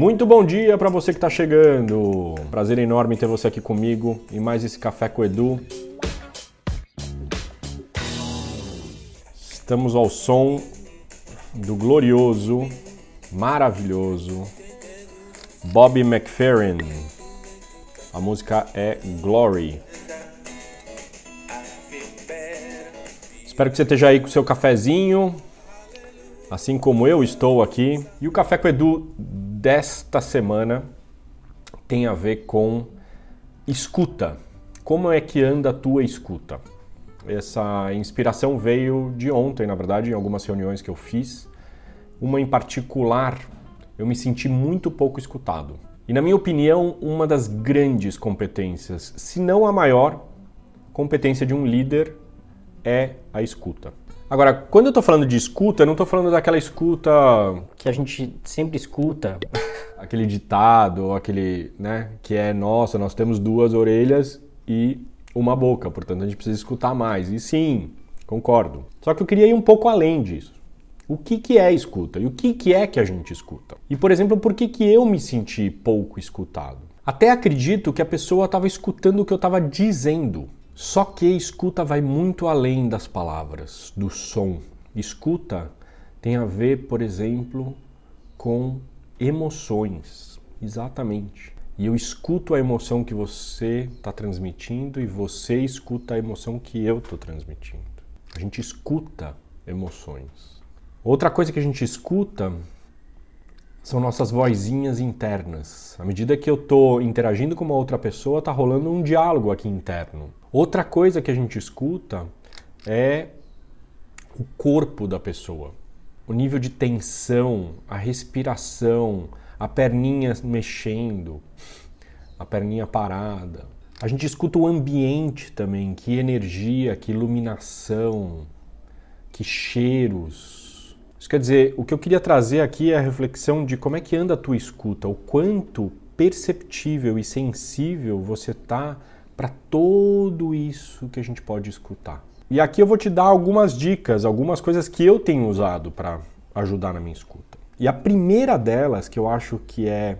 Muito bom dia para você que está chegando. Prazer enorme ter você aqui comigo e mais esse café com o Edu. Estamos ao som do glorioso, maravilhoso Bobby McFerrin. A música é Glory. Espero que você esteja aí com o seu cafezinho, assim como eu estou aqui. E o Café com Edu desta semana tem a ver com escuta. Como é que anda a tua escuta? Essa inspiração veio de ontem, na verdade, em algumas reuniões que eu fiz. Uma em particular, eu me senti muito pouco escutado. E na minha opinião, uma das grandes competências, se não a maior competência de um líder é a escuta. Agora, quando eu estou falando de escuta, eu não estou falando daquela escuta que a gente sempre escuta. aquele ditado, aquele, né, que é nossa, nós temos duas orelhas e uma boca, portanto a gente precisa escutar mais. E sim, concordo. Só que eu queria ir um pouco além disso. O que, que é escuta? E o que, que é que a gente escuta? E, por exemplo, por que, que eu me senti pouco escutado? Até acredito que a pessoa estava escutando o que eu estava dizendo, só que escuta vai muito além das palavras, do som. Escuta tem a ver, por exemplo, com emoções. Exatamente. E eu escuto a emoção que você está transmitindo e você escuta a emoção que eu estou transmitindo. A gente escuta emoções. Outra coisa que a gente escuta são nossas vozinhas internas. À medida que eu estou interagindo com uma outra pessoa, está rolando um diálogo aqui interno. Outra coisa que a gente escuta é o corpo da pessoa, o nível de tensão, a respiração, a perninha mexendo, a perninha parada. A gente escuta o ambiente também, que energia, que iluminação, que cheiros isso quer dizer, o que eu queria trazer aqui é a reflexão de como é que anda a tua escuta, o quanto perceptível e sensível você tá para tudo isso que a gente pode escutar. E aqui eu vou te dar algumas dicas, algumas coisas que eu tenho usado para ajudar na minha escuta. E a primeira delas, que eu acho que é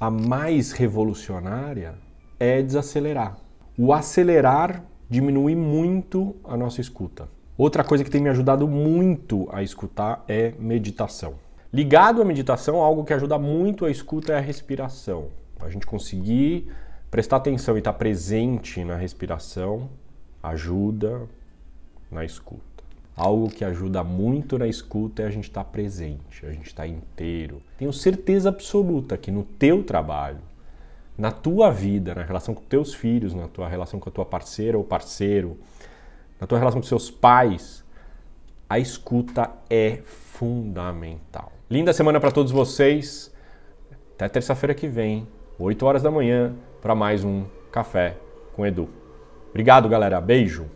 a mais revolucionária, é desacelerar. O acelerar diminui muito a nossa escuta. Outra coisa que tem me ajudado muito a escutar é meditação. Ligado à meditação, algo que ajuda muito a escuta é a respiração. A gente conseguir prestar atenção e estar presente na respiração ajuda na escuta. Algo que ajuda muito na escuta é a gente estar presente, a gente estar inteiro. Tenho certeza absoluta que no teu trabalho, na tua vida, na relação com teus filhos, na tua relação com a tua parceira ou parceiro, na tua relação com seus pais, a escuta é fundamental. Linda semana para todos vocês. Até terça-feira que vem, 8 horas da manhã, para mais um Café com Edu. Obrigado, galera. Beijo.